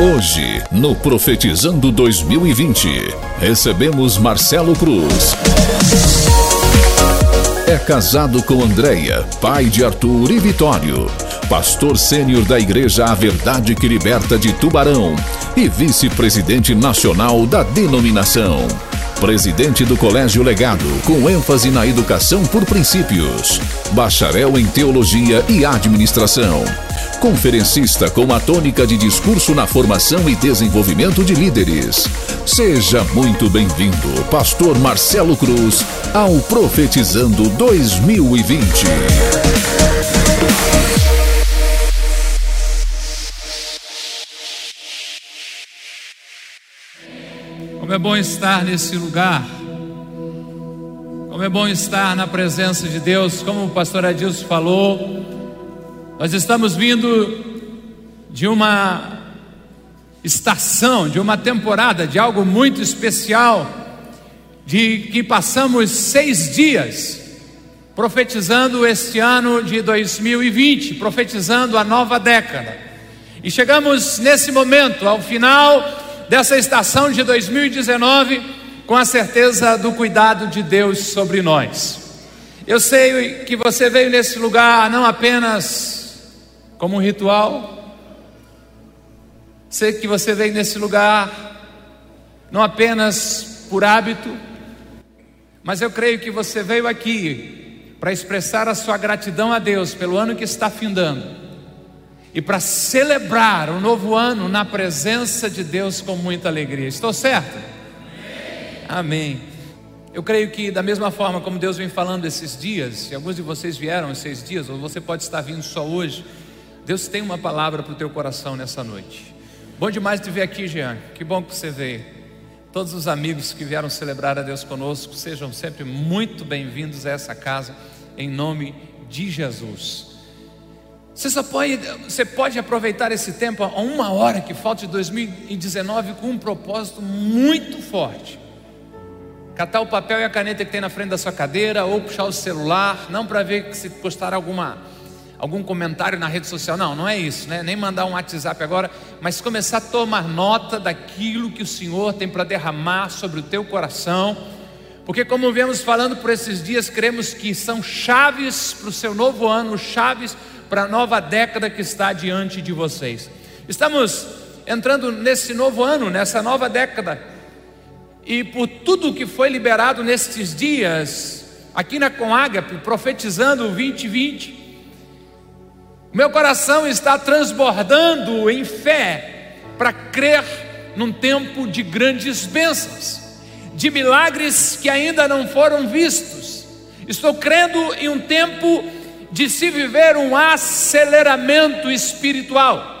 Hoje, no Profetizando 2020, recebemos Marcelo Cruz. É casado com Andréia, pai de Arthur e Vitório. Pastor sênior da Igreja A Verdade que Liberta de Tubarão e vice-presidente nacional da denominação. Presidente do Colégio Legado, com ênfase na educação por princípios. Bacharel em Teologia e Administração. Conferencista com a tônica de discurso na formação e desenvolvimento de líderes. Seja muito bem-vindo, Pastor Marcelo Cruz, ao Profetizando 2020. Como é bom estar nesse lugar. Como é bom estar na presença de Deus, como o pastor Adilson falou. Nós estamos vindo de uma estação, de uma temporada, de algo muito especial, de que passamos seis dias profetizando este ano de 2020, profetizando a nova década. E chegamos nesse momento, ao final dessa estação de 2019 com a certeza do cuidado de Deus sobre nós. Eu sei que você veio nesse lugar não apenas como um ritual, sei que você veio nesse lugar não apenas por hábito, mas eu creio que você veio aqui para expressar a sua gratidão a Deus pelo ano que está findando e para celebrar o novo ano na presença de Deus com muita alegria. Estou certo? Amém. Amém. Eu creio que, da mesma forma como Deus vem falando esses dias, e alguns de vocês vieram esses dias, ou você pode estar vindo só hoje, Deus tem uma palavra para o teu coração nessa noite. Bom demais te ver aqui, Jean. Que bom que você veio. Todos os amigos que vieram celebrar a Deus conosco, sejam sempre muito bem-vindos a essa casa, em nome de Jesus. Você só pode, você pode aproveitar esse tempo, a uma hora que falta de 2019, com um propósito muito forte. Catar o papel e a caneta que tem na frente da sua cadeira, ou puxar o celular, não para ver se postar alguma, algum comentário na rede social, não, não é isso, né? nem mandar um WhatsApp agora, mas começar a tomar nota daquilo que o Senhor tem para derramar sobre o teu coração, porque, como vemos falando por esses dias, cremos que são chaves para o seu novo ano, chaves para a nova década que está diante de vocês. Estamos entrando nesse novo ano, nessa nova década, e por tudo que foi liberado nestes dias, aqui na Conágape, profetizando o 2020, meu coração está transbordando em fé para crer num tempo de grandes bênçãos, de milagres que ainda não foram vistos. Estou crendo em um tempo de se viver um aceleramento espiritual.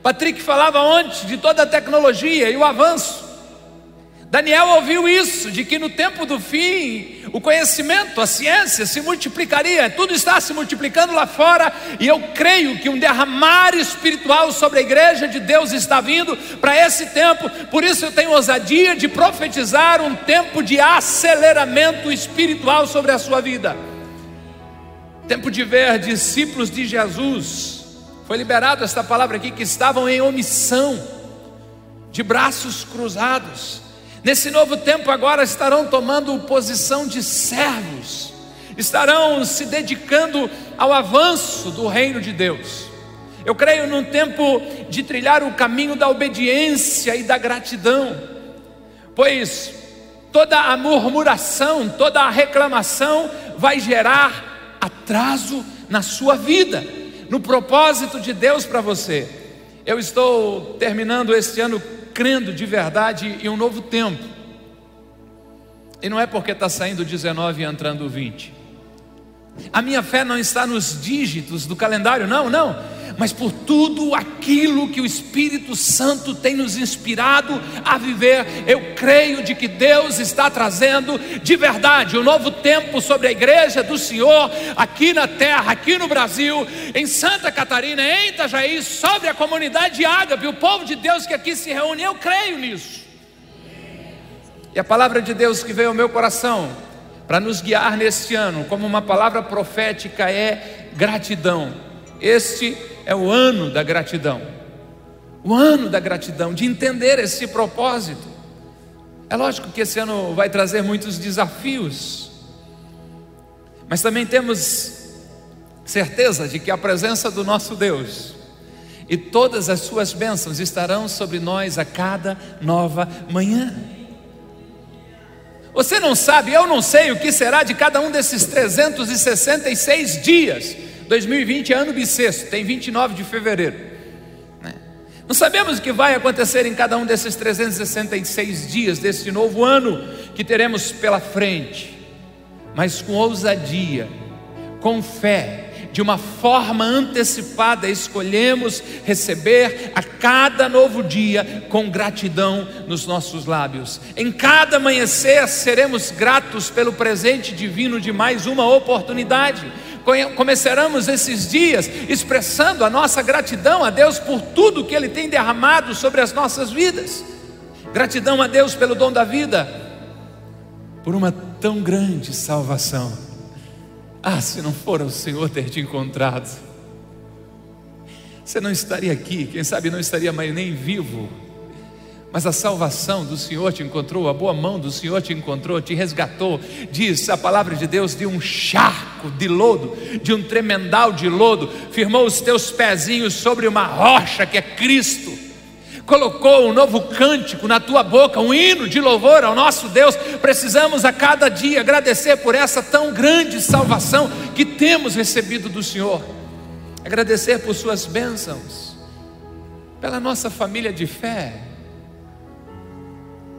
Patrick falava ontem de toda a tecnologia e o avanço. Daniel ouviu isso, de que no tempo do fim, o conhecimento, a ciência se multiplicaria, tudo está se multiplicando lá fora, e eu creio que um derramar espiritual sobre a igreja de Deus está vindo para esse tempo, por isso eu tenho ousadia de profetizar um tempo de aceleramento espiritual sobre a sua vida. Tempo de ver discípulos de Jesus. Foi liberado esta palavra aqui que estavam em omissão, de braços cruzados. Nesse novo tempo agora estarão tomando posição de servos. Estarão se dedicando ao avanço do reino de Deus. Eu creio num tempo de trilhar o caminho da obediência e da gratidão, pois toda a murmuração, toda a reclamação vai gerar atraso na sua vida, no propósito de Deus para você. Eu estou terminando este ano crendo de verdade em um novo tempo. E não é porque está saindo 19 e entrando 20. A minha fé não está nos dígitos do calendário, não, não mas por tudo aquilo que o Espírito Santo tem nos inspirado a viver. Eu creio de que Deus está trazendo de verdade um novo tempo sobre a igreja do Senhor aqui na terra, aqui no Brasil, em Santa Catarina, em Itajaí, sobre a comunidade Ágape, o povo de Deus que aqui se reúne. Eu creio nisso. E a palavra de Deus que veio ao meu coração para nos guiar neste ano, como uma palavra profética, é gratidão. Este é o ano da gratidão. o ano da gratidão, de entender esse propósito. É lógico que esse ano vai trazer muitos desafios, mas também temos certeza de que a presença do nosso Deus e todas as suas bênçãos estarão sobre nós a cada nova manhã. Você não sabe, eu não sei o que será de cada um desses 366 dias. 2020 é ano bissexto, tem 29 de fevereiro. Né? Não sabemos o que vai acontecer em cada um desses 366 dias desse novo ano que teremos pela frente, mas com ousadia, com fé, de uma forma antecipada, escolhemos receber a cada novo dia com gratidão nos nossos lábios. Em cada amanhecer seremos gratos pelo presente divino de mais uma oportunidade. Começaremos esses dias expressando a nossa gratidão a Deus por tudo que Ele tem derramado sobre as nossas vidas. Gratidão a Deus pelo dom da vida, por uma tão grande salvação ah, se não for o Senhor ter te encontrado, você não estaria aqui, quem sabe não estaria mais nem vivo. Mas a salvação do Senhor te encontrou, a boa mão do Senhor te encontrou, te resgatou. Diz a palavra de Deus: de um charco de lodo, de um tremendal de lodo, firmou os teus pezinhos sobre uma rocha que é Cristo colocou um novo cântico na tua boca, um hino de louvor ao nosso Deus. Precisamos a cada dia agradecer por essa tão grande salvação que temos recebido do Senhor. Agradecer por suas bênçãos, pela nossa família de fé.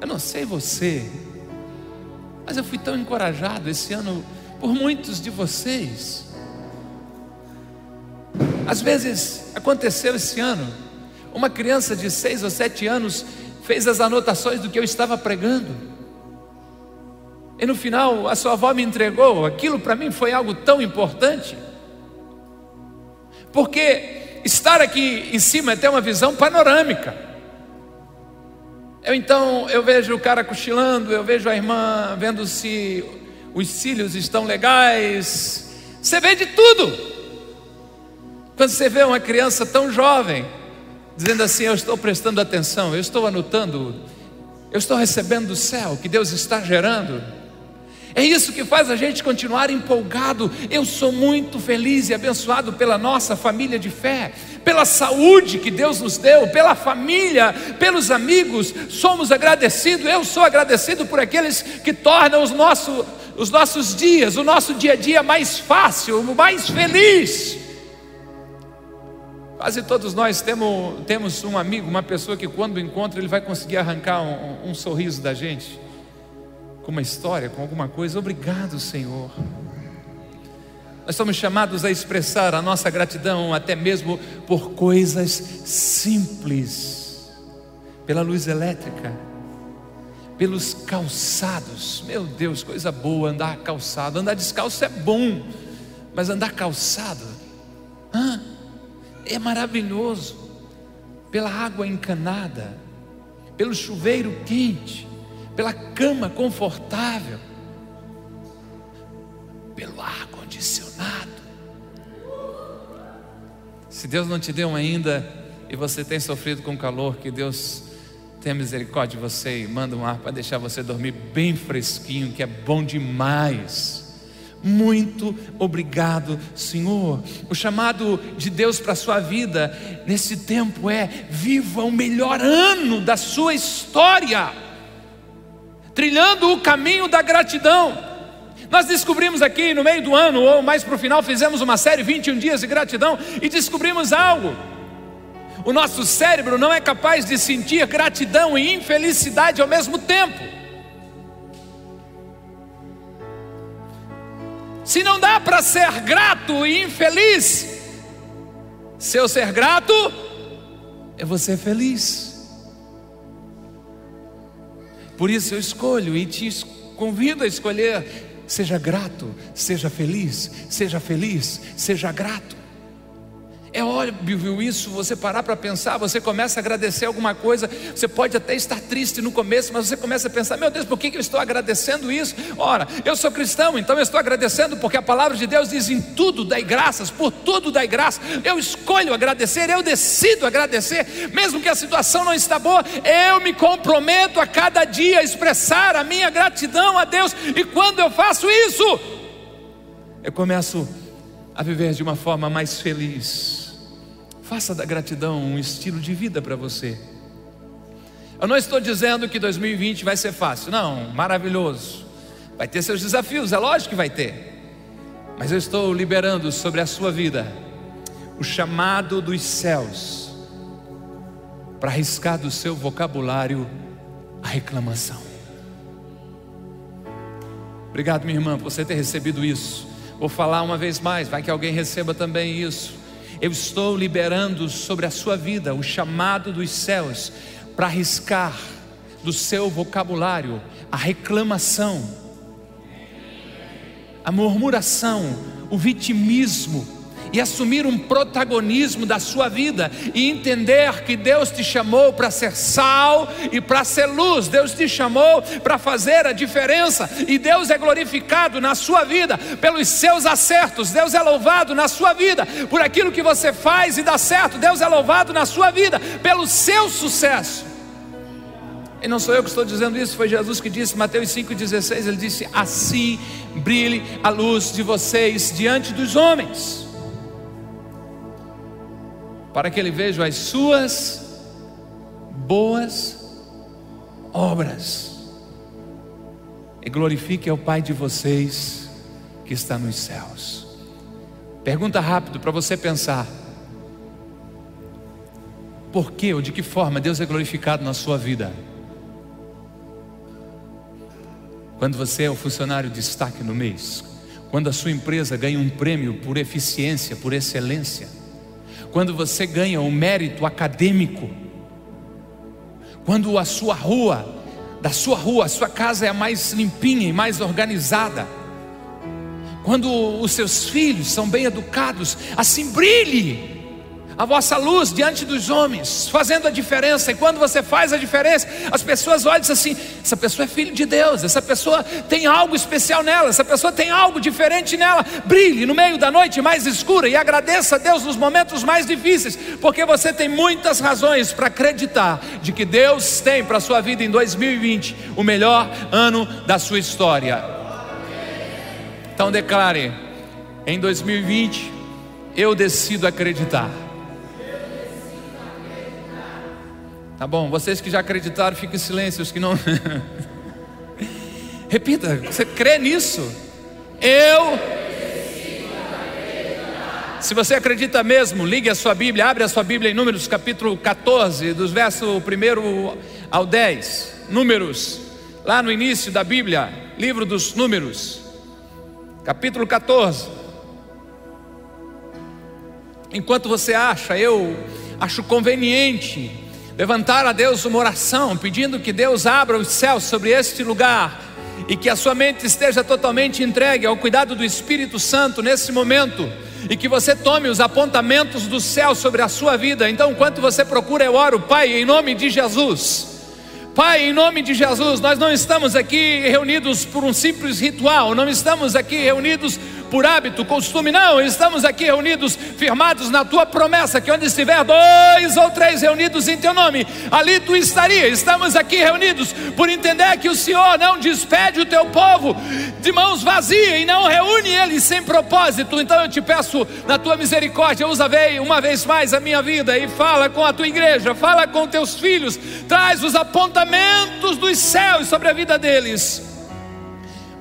Eu não sei você, mas eu fui tão encorajado esse ano por muitos de vocês. Às vezes aconteceu esse ano uma criança de seis ou sete anos fez as anotações do que eu estava pregando. E no final, a sua avó me entregou. Aquilo para mim foi algo tão importante. Porque estar aqui em cima é ter uma visão panorâmica. Eu então, eu vejo o cara cochilando, eu vejo a irmã vendo se os cílios estão legais. Você vê de tudo. Quando você vê uma criança tão jovem, dizendo assim: Eu estou prestando atenção, eu estou anotando, eu estou recebendo do céu que Deus está gerando. É isso que faz a gente continuar empolgado. Eu sou muito feliz e abençoado pela nossa família de fé, pela saúde que Deus nos deu, pela família, pelos amigos. Somos agradecidos. Eu sou agradecido por aqueles que tornam os, nosso, os nossos dias, o nosso dia a dia mais fácil, mais feliz. Quase todos nós temos, temos um amigo, uma pessoa que quando encontra ele vai conseguir arrancar um, um sorriso da gente, com uma história, com alguma coisa. Obrigado, Senhor. Nós somos chamados a expressar a nossa gratidão até mesmo por coisas simples, pela luz elétrica, pelos calçados. Meu Deus, coisa boa andar calçado. Andar descalço é bom, mas andar calçado, é maravilhoso, pela água encanada, pelo chuveiro quente, pela cama confortável, pelo ar condicionado. Se Deus não te deu ainda e você tem sofrido com calor, que Deus tenha misericórdia de você e manda um ar para deixar você dormir bem fresquinho, que é bom demais. Muito obrigado, Senhor. O chamado de Deus para a sua vida nesse tempo é: viva o melhor ano da sua história, trilhando o caminho da gratidão. Nós descobrimos aqui no meio do ano, ou mais para o final, fizemos uma série 21 dias de gratidão e descobrimos algo. O nosso cérebro não é capaz de sentir gratidão e infelicidade ao mesmo tempo. Se não dá para ser grato e infeliz, se eu ser grato, vou ser feliz. Por isso eu escolho e te convido a escolher: seja grato, seja feliz, seja feliz, seja grato. É óbvio isso, você parar para pensar, você começa a agradecer alguma coisa, você pode até estar triste no começo, mas você começa a pensar: meu Deus, por que eu estou agradecendo isso? Ora, eu sou cristão, então eu estou agradecendo porque a palavra de Deus diz: em tudo dai graças, por tudo dai graça. Eu escolho agradecer, eu decido agradecer, mesmo que a situação não está boa, eu me comprometo a cada dia a expressar a minha gratidão a Deus, e quando eu faço isso, eu começo a viver de uma forma mais feliz Faça da gratidão um estilo de vida para você. Eu não estou dizendo que 2020 vai ser fácil, não, maravilhoso. Vai ter seus desafios, é lógico que vai ter. Mas eu estou liberando sobre a sua vida o chamado dos céus para arriscar do seu vocabulário a reclamação. Obrigado, minha irmã, por você ter recebido isso. Vou falar uma vez mais, vai que alguém receba também isso eu estou liberando sobre a sua vida o chamado dos céus para arriscar do seu vocabulário a reclamação, a murmuração, o vitimismo e assumir um protagonismo da sua vida e entender que Deus te chamou para ser sal e para ser luz, Deus te chamou para fazer a diferença e Deus é glorificado na sua vida pelos seus acertos, Deus é louvado na sua vida por aquilo que você faz e dá certo, Deus é louvado na sua vida pelo seu sucesso. E não sou eu que estou dizendo isso, foi Jesus que disse, Mateus 5,16, ele disse: Assim brilhe a luz de vocês diante dos homens para que ele veja as suas boas obras e glorifique ao Pai de vocês que está nos céus. Pergunta rápido para você pensar: por que ou de que forma Deus é glorificado na sua vida? Quando você é o funcionário de destaque no mês, quando a sua empresa ganha um prêmio por eficiência, por excelência, quando você ganha o um mérito acadêmico, quando a sua rua, da sua rua, a sua casa é mais limpinha e mais organizada, quando os seus filhos são bem educados, assim brilhe a vossa luz diante dos homens, fazendo a diferença. E quando você faz a diferença, as pessoas olham e dizem assim: essa pessoa é filho de Deus, essa pessoa tem algo especial nela, essa pessoa tem algo diferente nela. Brilhe no meio da noite mais escura e agradeça a Deus nos momentos mais difíceis, porque você tem muitas razões para acreditar de que Deus tem para a sua vida em 2020 o melhor ano da sua história. Então declare: em 2020 eu decido acreditar Tá bom, vocês que já acreditaram, fiquem em silêncio, os que não. Repita, você crê nisso? Eu. Se você acredita mesmo, ligue a sua Bíblia, abre a sua Bíblia em Números capítulo 14, dos versos 1 ao 10. Números, lá no início da Bíblia, livro dos Números, capítulo 14. Enquanto você acha, eu acho conveniente levantar a Deus uma oração, pedindo que Deus abra os céus sobre este lugar e que a sua mente esteja totalmente entregue ao cuidado do Espírito Santo nesse momento e que você tome os apontamentos do céu sobre a sua vida. Então, enquanto você procura, eu oro, Pai, em nome de Jesus. Pai, em nome de Jesus, nós não estamos aqui reunidos por um simples ritual, não estamos aqui reunidos por hábito, costume, não. Estamos aqui reunidos, firmados na tua promessa, que onde estiver dois ou três reunidos em teu nome, ali tu estaria. Estamos aqui reunidos por entender que o Senhor não despede o teu povo de mãos vazias e não reúne eles sem propósito. Então eu te peço, na tua misericórdia, usa uma vez mais a minha vida e fala com a tua igreja, fala com teus filhos, traz os apontamentos dos céus sobre a vida deles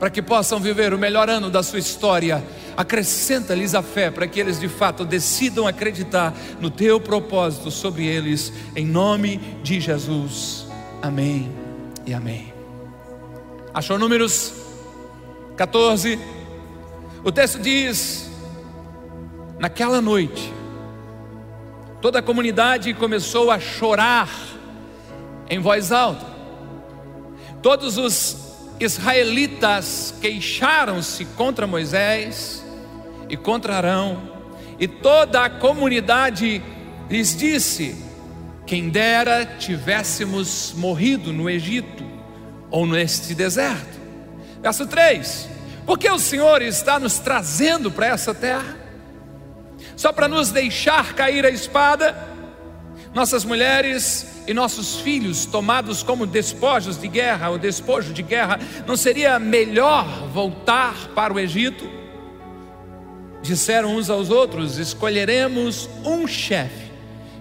para que possam viver o melhor ano da sua história. Acrescenta-lhes a fé para que eles de fato decidam acreditar no teu propósito sobre eles, em nome de Jesus. Amém e amém. Achou números 14? O texto diz: Naquela noite, toda a comunidade começou a chorar em voz alta. Todos os israelitas queixaram-se contra Moisés e contra Arão E toda a comunidade lhes disse: Quem dera tivéssemos morrido no Egito ou neste deserto. Verso 3: Porque o Senhor está nos trazendo para essa terra? Só para nos deixar cair a espada? Nossas mulheres e nossos filhos tomados como despojos de guerra ou despojo de guerra, não seria melhor voltar para o Egito? Disseram uns aos outros: Escolheremos um chefe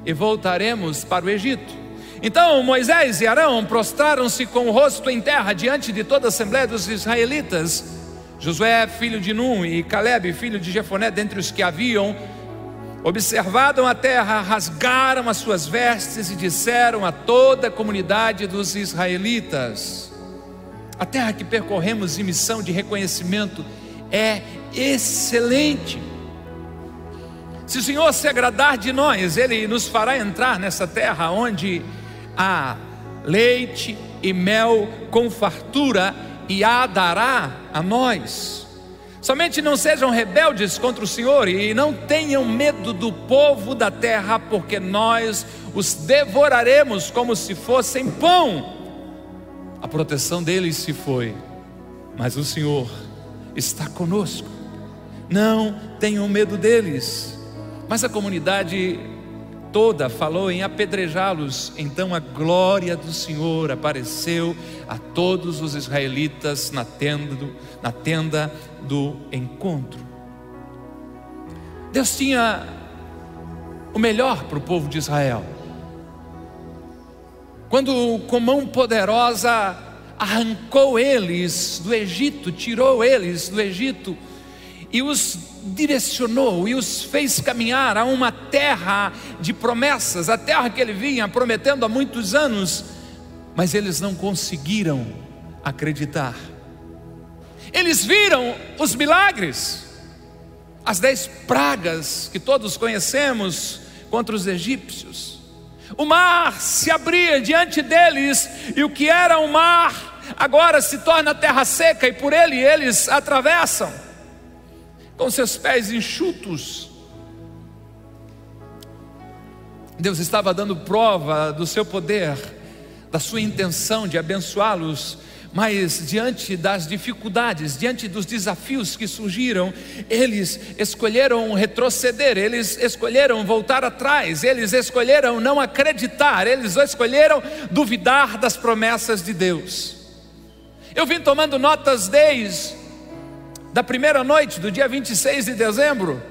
e voltaremos para o Egito. Então Moisés e Arão prostraram-se com o rosto em terra diante de toda a assembleia dos israelitas. Josué, filho de Num, e Caleb, filho de Jefoné, dentre os que haviam observaram a terra, rasgaram as suas vestes e disseram a toda a comunidade dos israelitas: A terra que percorremos em missão de reconhecimento é excelente. Se o Senhor se agradar de nós, Ele nos fará entrar nessa terra onde há leite e mel com fartura e a dará a nós. Somente não sejam rebeldes contra o Senhor e não tenham medo do povo da terra, porque nós os devoraremos como se fossem pão. A proteção deles se foi, mas o Senhor está conosco. Não tenham medo deles. Mas a comunidade toda falou em apedrejá-los. Então a glória do Senhor apareceu a todos os israelitas na tenda do, na tenda do encontro. Deus tinha o melhor para o povo de Israel. Quando com mão poderosa arrancou eles do Egito, tirou eles do Egito e os direcionou e os fez caminhar a uma terra de promessas, a terra que ele vinha prometendo há muitos anos, mas eles não conseguiram acreditar. Eles viram os milagres, as dez pragas que todos conhecemos contra os egípcios. O mar se abria diante deles, e o que era o mar agora se torna terra seca, e por ele eles atravessam com seus pés enxutos. Deus estava dando prova do seu poder, da sua intenção de abençoá-los, mas diante das dificuldades, diante dos desafios que surgiram, eles escolheram retroceder, eles escolheram voltar atrás, eles escolheram não acreditar, eles escolheram duvidar das promessas de Deus. Eu vim tomando notas desde da primeira noite do dia 26 de dezembro,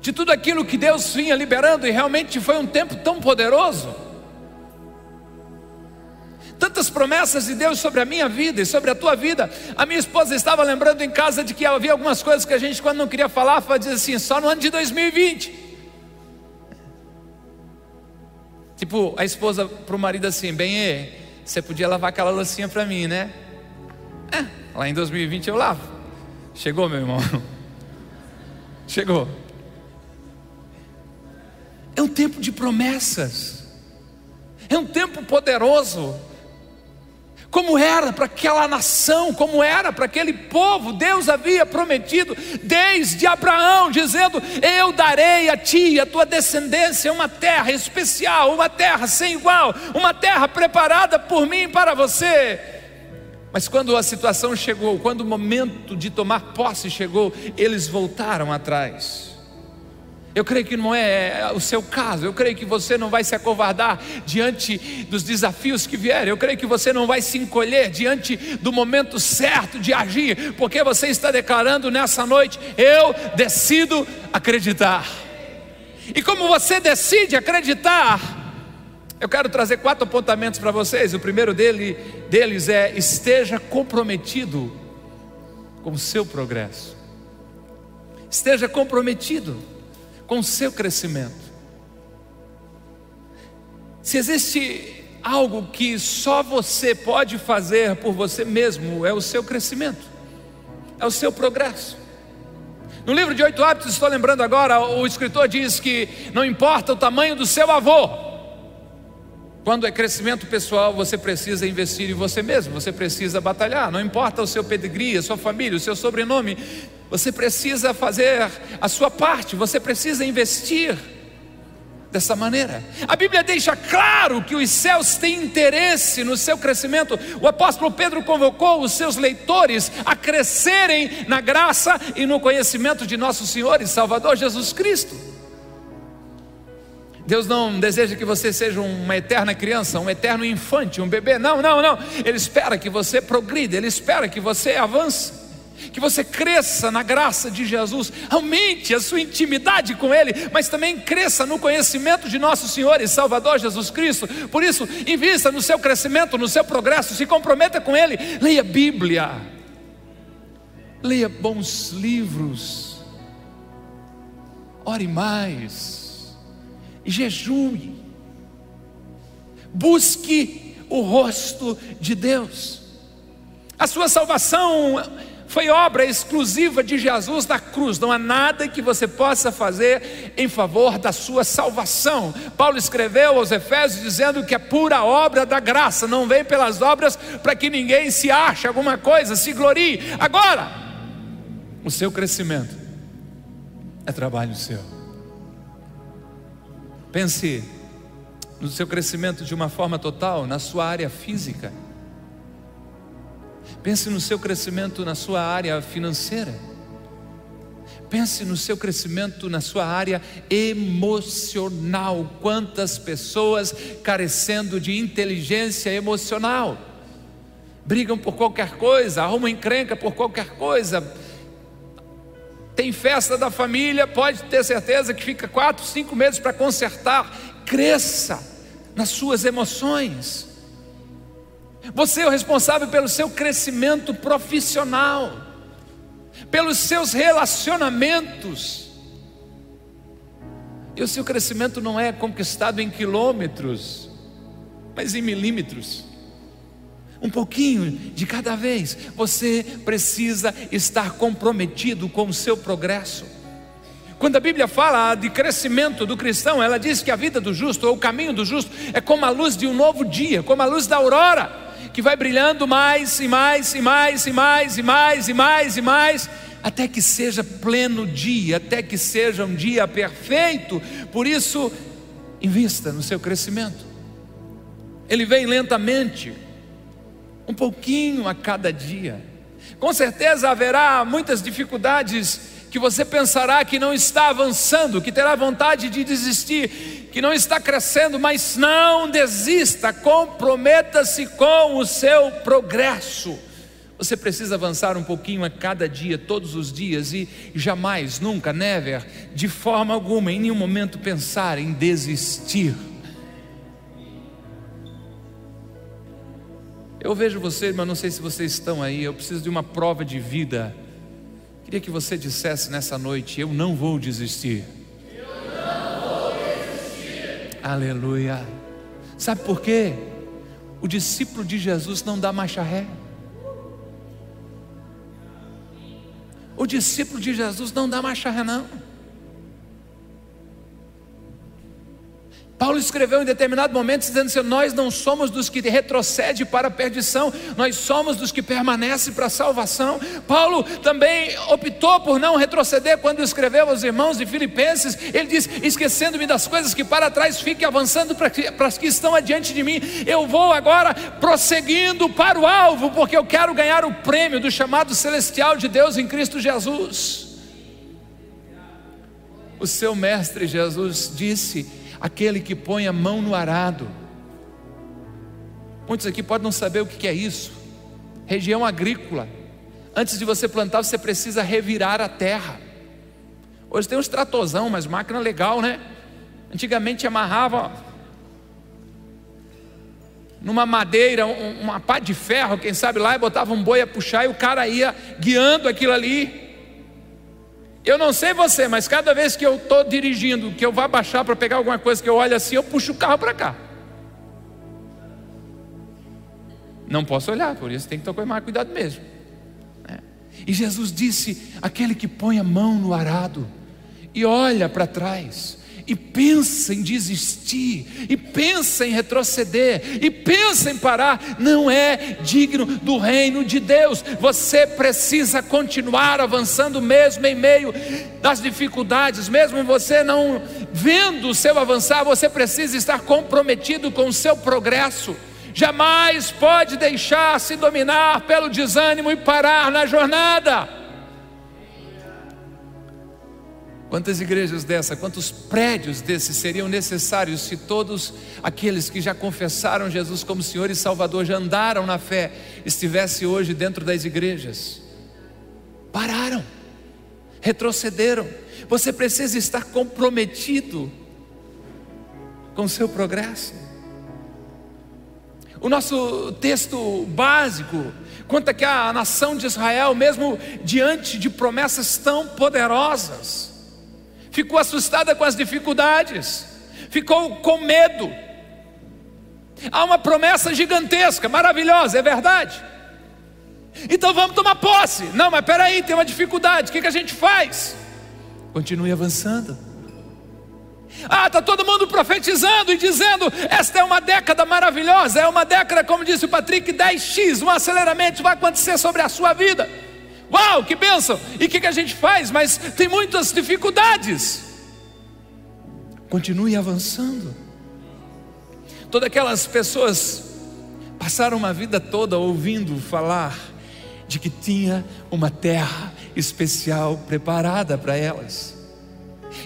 de tudo aquilo que Deus vinha liberando, e realmente foi um tempo tão poderoso. Tantas promessas de Deus sobre a minha vida e sobre a tua vida. A minha esposa estava lembrando em casa de que havia algumas coisas que a gente, quando não queria falar, fazia assim, só no ano de 2020. Tipo, a esposa para o marido assim, bem, você podia lavar aquela loucinha para mim, né? É, lá em 2020 eu lavo. Chegou, meu irmão? Chegou. É um tempo de promessas. É um tempo poderoso. Como era para aquela nação, como era para aquele povo, Deus havia prometido desde Abraão, dizendo: Eu darei a ti a tua descendência uma terra especial, uma terra sem igual, uma terra preparada por mim para você. Mas quando a situação chegou, quando o momento de tomar posse chegou, eles voltaram atrás. Eu creio que não é o seu caso, eu creio que você não vai se acovardar diante dos desafios que vierem, eu creio que você não vai se encolher diante do momento certo de agir, porque você está declarando nessa noite: eu decido acreditar. E como você decide acreditar, eu quero trazer quatro apontamentos para vocês. O primeiro dele, deles é: esteja comprometido com o seu progresso, esteja comprometido com o seu crescimento. Se existe algo que só você pode fazer por você mesmo, é o seu crescimento, é o seu progresso. No livro de oito hábitos, estou lembrando agora, o escritor diz que não importa o tamanho do seu avô, Quando é crescimento pessoal, você precisa investir em você mesmo, você precisa batalhar, não importa o seu pedigree, a sua família, o seu sobrenome, você precisa fazer a sua parte, você precisa investir dessa maneira. A Bíblia deixa claro que os céus têm interesse no seu crescimento. O apóstolo Pedro convocou os seus leitores a crescerem na graça e no conhecimento de nosso Senhor e Salvador Jesus Cristo. Deus não deseja que você seja uma eterna criança, um eterno infante, um bebê. Não, não, não. Ele espera que você progrida, ele espera que você avance, que você cresça na graça de Jesus, aumente a sua intimidade com Ele, mas também cresça no conhecimento de nosso Senhor e Salvador Jesus Cristo. Por isso, invista no seu crescimento, no seu progresso, se comprometa com Ele. Leia a Bíblia, leia bons livros, ore mais jejue, busque o rosto de Deus. A sua salvação foi obra exclusiva de Jesus na cruz, não há nada que você possa fazer em favor da sua salvação. Paulo escreveu aos Efésios dizendo que é pura obra da graça, não vem pelas obras para que ninguém se ache alguma coisa, se glorie. Agora, o seu crescimento é trabalho seu. Pense no seu crescimento de uma forma total, na sua área física. Pense no seu crescimento na sua área financeira. Pense no seu crescimento na sua área emocional. Quantas pessoas carecendo de inteligência emocional brigam por qualquer coisa, arrumam encrenca por qualquer coisa, tem festa da família, pode ter certeza que fica quatro, cinco meses para consertar. Cresça nas suas emoções. Você é o responsável pelo seu crescimento profissional, pelos seus relacionamentos. E o seu crescimento não é conquistado em quilômetros, mas em milímetros um pouquinho de cada vez. Você precisa estar comprometido com o seu progresso. Quando a Bíblia fala de crescimento do cristão, ela diz que a vida do justo, ou o caminho do justo, é como a luz de um novo dia, como a luz da aurora, que vai brilhando mais e mais e mais e mais e mais e mais e mais, até que seja pleno dia, até que seja um dia perfeito. Por isso, invista no seu crescimento. Ele vem lentamente, um pouquinho a cada dia. Com certeza haverá muitas dificuldades que você pensará que não está avançando, que terá vontade de desistir, que não está crescendo, mas não desista, comprometa-se com o seu progresso. Você precisa avançar um pouquinho a cada dia, todos os dias, e jamais, nunca, never, de forma alguma, em nenhum momento pensar em desistir. Eu vejo vocês, mas não sei se vocês estão aí. Eu preciso de uma prova de vida. Queria que você dissesse nessa noite: Eu não vou desistir. Eu não vou desistir. Aleluia. Sabe por quê? O discípulo de Jesus não dá marcha ré. O discípulo de Jesus não dá marcha ré, não. Paulo escreveu em determinado momento dizendo assim: Nós não somos dos que retrocede para a perdição, nós somos dos que permanecem para a salvação. Paulo também optou por não retroceder quando escreveu aos irmãos de Filipenses. Ele diz: Esquecendo-me das coisas que para trás, fique avançando para, para as que estão adiante de mim. Eu vou agora prosseguindo para o alvo, porque eu quero ganhar o prêmio do chamado celestial de Deus em Cristo Jesus. O seu mestre Jesus disse: aquele que põe a mão no arado. Muitos aqui podem não saber o que é isso. Região agrícola. Antes de você plantar, você precisa revirar a terra. Hoje tem uns tratozão, mas máquina legal, né? Antigamente amarrava numa madeira, uma pá de ferro, quem sabe lá, e botava um boi a puxar e o cara ia guiando aquilo ali. Eu não sei você, mas cada vez que eu estou dirigindo, que eu vá baixar para pegar alguma coisa que eu olho assim, eu puxo o carro para cá. Não posso olhar, por isso tem que tomar cuidado mesmo. É. E Jesus disse: aquele que põe a mão no arado e olha para trás, e pensa em desistir, e pensa em retroceder, e pensa em parar, não é digno do reino de Deus. Você precisa continuar avançando mesmo em meio das dificuldades, mesmo você não vendo o seu avançar, você precisa estar comprometido com o seu progresso. Jamais pode deixar se dominar pelo desânimo e parar na jornada. Quantas igrejas dessa, quantos prédios desses seriam necessários se todos aqueles que já confessaram Jesus como Senhor e Salvador, já andaram na fé, estivesse hoje dentro das igrejas? Pararam, retrocederam. Você precisa estar comprometido com o seu progresso. O nosso texto básico conta que a nação de Israel, mesmo diante de promessas tão poderosas, ficou assustada com as dificuldades, ficou com medo. Há uma promessa gigantesca, maravilhosa, é verdade. Então vamos tomar posse. Não, mas peraí, tem uma dificuldade. O que, que a gente faz? Continue avançando. Ah, está todo mundo profetizando e dizendo: esta é uma década maravilhosa, é uma década, como disse o Patrick, 10x, um aceleramento vai acontecer sobre a sua vida. Uau, que bênção! E o que, que a gente faz? Mas tem muitas dificuldades. Continue avançando. Todas aquelas pessoas passaram uma vida toda ouvindo falar de que tinha uma terra especial preparada para elas.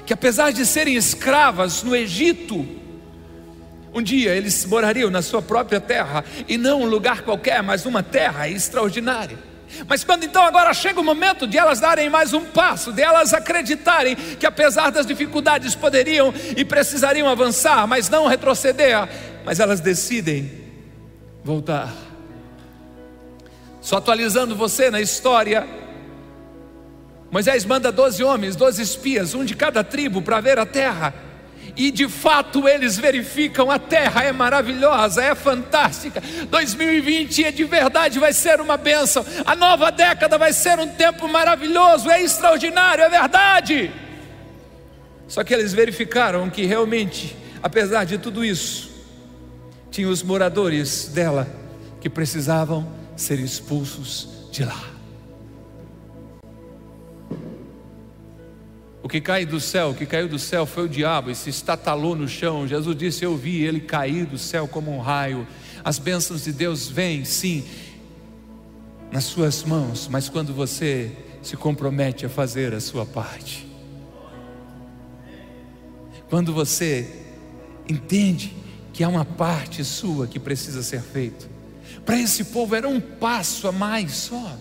Que apesar de serem escravas no Egito, um dia eles morariam na sua própria terra, e não um lugar qualquer, mas uma terra extraordinária. Mas quando então agora chega o momento de elas darem mais um passo, de elas acreditarem que apesar das dificuldades poderiam e precisariam avançar, mas não retroceder, mas elas decidem voltar. Só atualizando você na história, Moisés manda doze homens, doze espias, um de cada tribo, para ver a terra e de fato eles verificam a terra é maravilhosa, é fantástica. 2020 é de verdade vai ser uma bênção. A nova década vai ser um tempo maravilhoso, é extraordinário, é verdade. Só que eles verificaram que realmente, apesar de tudo isso, tinha os moradores dela que precisavam ser expulsos de lá. O que cai do céu, o que caiu do céu foi o diabo e se estatalou no chão. Jesus disse: Eu vi ele cair do céu como um raio. As bênçãos de Deus vêm, sim, nas suas mãos, mas quando você se compromete a fazer a sua parte. Quando você entende que há uma parte sua que precisa ser feita. Para esse povo era um passo a mais só.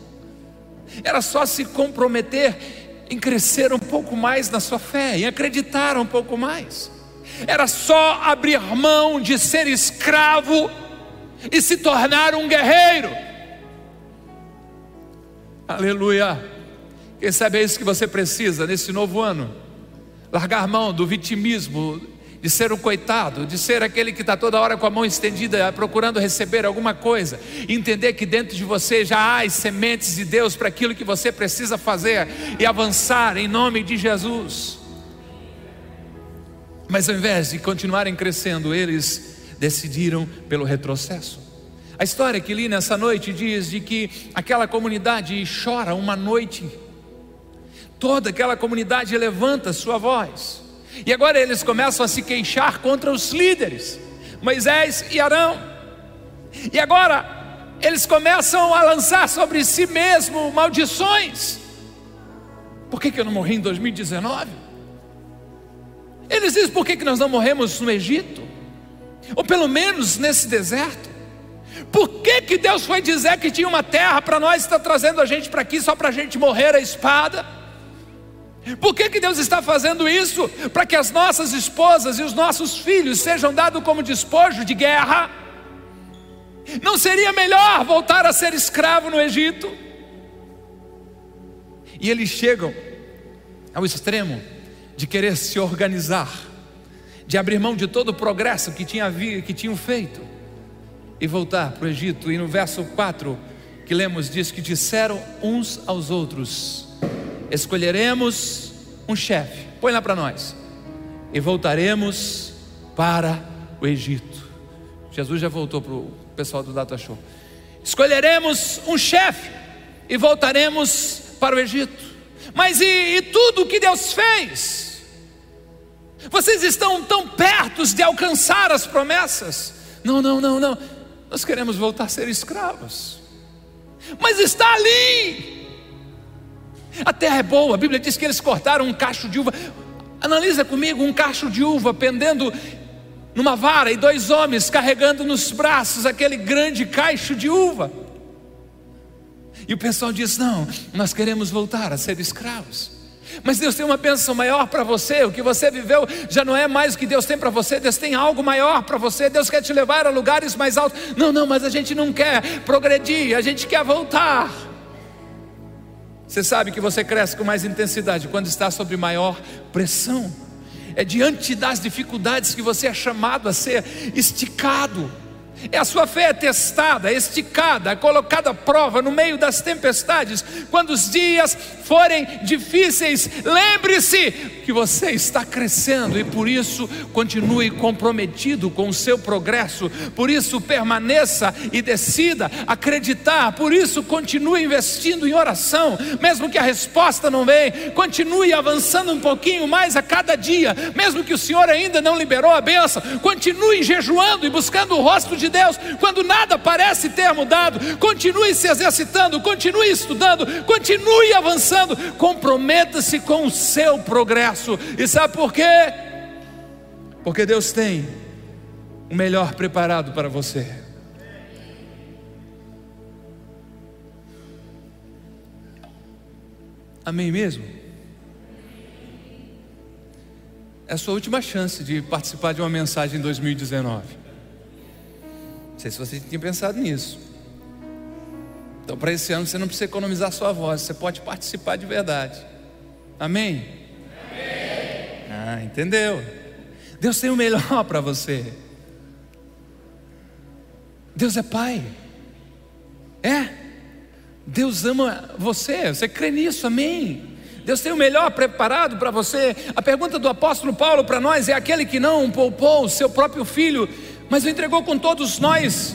Era só se comprometer em crescer um pouco mais na sua fé, em acreditar um pouco mais. Era só abrir mão de ser escravo e se tornar um guerreiro. Aleluia. Quem sabe é isso que você precisa nesse novo ano? Largar mão do vitimismo, de ser um coitado, de ser aquele que está toda hora com a mão estendida procurando receber alguma coisa, entender que dentro de você já há sementes de Deus para aquilo que você precisa fazer e avançar em nome de Jesus. Mas ao invés de continuarem crescendo, eles decidiram pelo retrocesso. A história que li nessa noite diz de que aquela comunidade chora uma noite, toda aquela comunidade levanta sua voz e agora eles começam a se queixar contra os líderes, Moisés e Arão. E agora eles começam a lançar sobre si mesmo maldições. Por que, que eu não morri em 2019? Eles dizem: por que, que nós não morremos no Egito? Ou pelo menos nesse deserto? Por que, que Deus foi dizer que tinha uma terra para nós, está trazendo a gente para aqui só para a gente morrer a espada? Por que, que Deus está fazendo isso? Para que as nossas esposas e os nossos filhos sejam dados como despojo de guerra? Não seria melhor voltar a ser escravo no Egito? E eles chegam ao extremo de querer se organizar, de abrir mão de todo o progresso que, tinha, que tinham feito e voltar para o Egito. E no verso 4 que lemos, diz que disseram uns aos outros: escolheremos um chefe. Põe lá para nós. e voltaremos para o Egito. Jesus já voltou para o pessoal do Data Show. Escolheremos um chefe e voltaremos para o Egito. Mas e, e tudo o que Deus fez? Vocês estão tão perto de alcançar as promessas? Não, não, não, não. Nós queremos voltar a ser escravos. Mas está ali. A terra é boa. A Bíblia diz que eles cortaram um cacho de uva. Analisa comigo um cacho de uva pendendo numa vara e dois homens carregando nos braços aquele grande cacho de uva. E o pessoal diz: Não, nós queremos voltar a ser escravos. Mas Deus tem uma bênção maior para você. O que você viveu já não é mais o que Deus tem para você. Deus tem algo maior para você. Deus quer te levar a lugares mais altos. Não, não, mas a gente não quer progredir. A gente quer voltar. Você sabe que você cresce com mais intensidade quando está sob maior pressão. É diante das dificuldades que você é chamado a ser esticado. É a sua fé é testada, esticada, colocada à prova no meio das tempestades. Quando os dias forem difíceis, lembre-se que você está crescendo e por isso continue comprometido com o seu progresso. Por isso permaneça e decida acreditar. Por isso continue investindo em oração, mesmo que a resposta não venha. Continue avançando um pouquinho mais a cada dia, mesmo que o Senhor ainda não liberou a benção. Continue jejuando e buscando o rosto de de Deus, quando nada parece ter mudado, continue se exercitando, continue estudando, continue avançando, comprometa-se com o seu progresso. E sabe por quê? Porque Deus tem o melhor preparado para você. Amém mesmo? É a sua última chance de participar de uma mensagem em 2019. Não sei se você tinha pensado nisso. Então, para esse ano, você não precisa economizar sua voz, você pode participar de verdade. Amém? Entendeu? Deus tem o melhor para você. Deus é Pai. É. Deus ama você. Você crê nisso? Amém. Deus tem o melhor preparado para você. A pergunta do apóstolo Paulo para nós é: aquele que não poupou o seu próprio filho, mas o entregou com todos nós,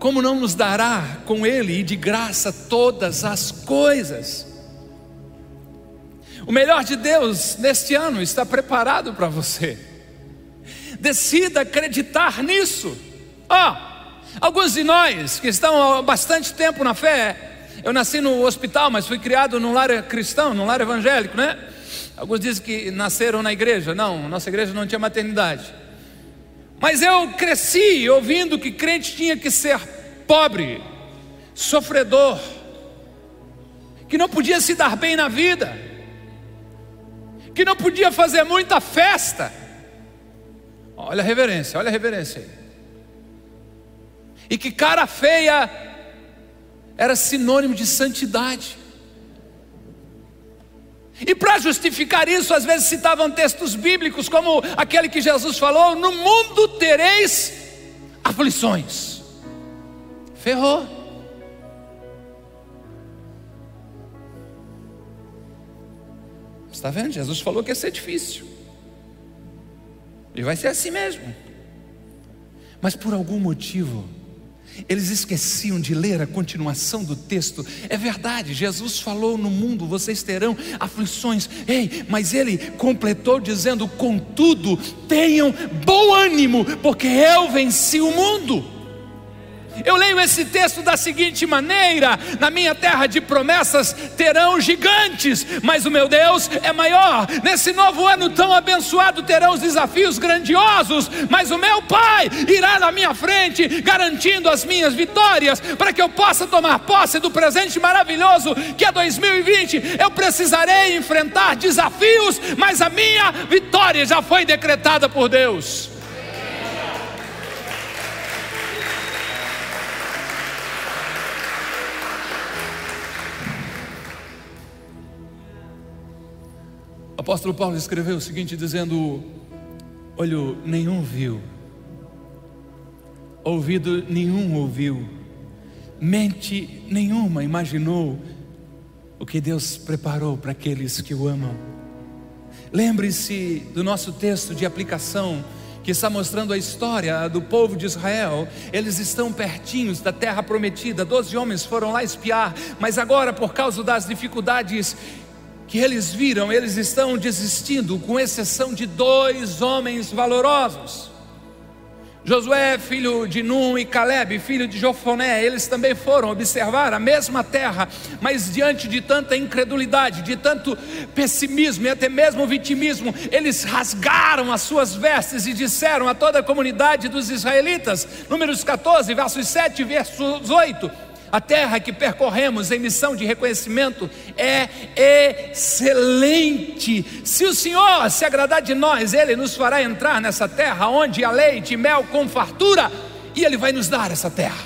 como não nos dará com Ele e de graça todas as coisas? O melhor de Deus neste ano está preparado para você. Decida acreditar nisso. Ó, oh, alguns de nós que estão há bastante tempo na fé, eu nasci no hospital, mas fui criado num lar cristão, num lar evangélico, né? Alguns dizem que nasceram na igreja. Não, nossa igreja não tinha maternidade. Mas eu cresci ouvindo que crente tinha que ser pobre, sofredor, que não podia se dar bem na vida, que não podia fazer muita festa. Olha a reverência, olha a reverência aí. E que cara feia era sinônimo de santidade. E para justificar isso, às vezes citavam textos bíblicos, como aquele que Jesus falou: No mundo tereis aflições. Ferrou. Está vendo? Jesus falou que ia ser difícil. E vai ser assim mesmo. Mas por algum motivo, eles esqueciam de ler a continuação do texto. É verdade, Jesus falou: no mundo vocês terão aflições. Ei, mas ele completou dizendo: contudo, tenham bom ânimo, porque eu venci o mundo. Eu leio esse texto da seguinte maneira: na minha terra de promessas terão gigantes, mas o meu Deus é maior. Nesse novo ano tão abençoado terão os desafios grandiosos, mas o meu Pai irá na minha frente, garantindo as minhas vitórias, para que eu possa tomar posse do presente maravilhoso que é 2020. Eu precisarei enfrentar desafios, mas a minha vitória já foi decretada por Deus. Apóstolo Paulo escreveu o seguinte, dizendo: Olho nenhum viu, ouvido nenhum ouviu, mente nenhuma imaginou o que Deus preparou para aqueles que o amam. Lembre-se do nosso texto de aplicação que está mostrando a história do povo de Israel. Eles estão pertinhos da terra prometida. Doze homens foram lá espiar, mas agora, por causa das dificuldades que eles viram, eles estão desistindo, com exceção de dois homens valorosos. Josué, filho de Num, e Caleb, filho de Jofoné, eles também foram observar a mesma terra, mas diante de tanta incredulidade, de tanto pessimismo e até mesmo vitimismo, eles rasgaram as suas vestes e disseram a toda a comunidade dos israelitas, Números 14, versos 7 e versos 8 a terra que percorremos em missão de reconhecimento é excelente. Se o Senhor se agradar de nós, Ele nos fará entrar nessa terra onde há leite e mel com fartura, e Ele vai nos dar essa terra.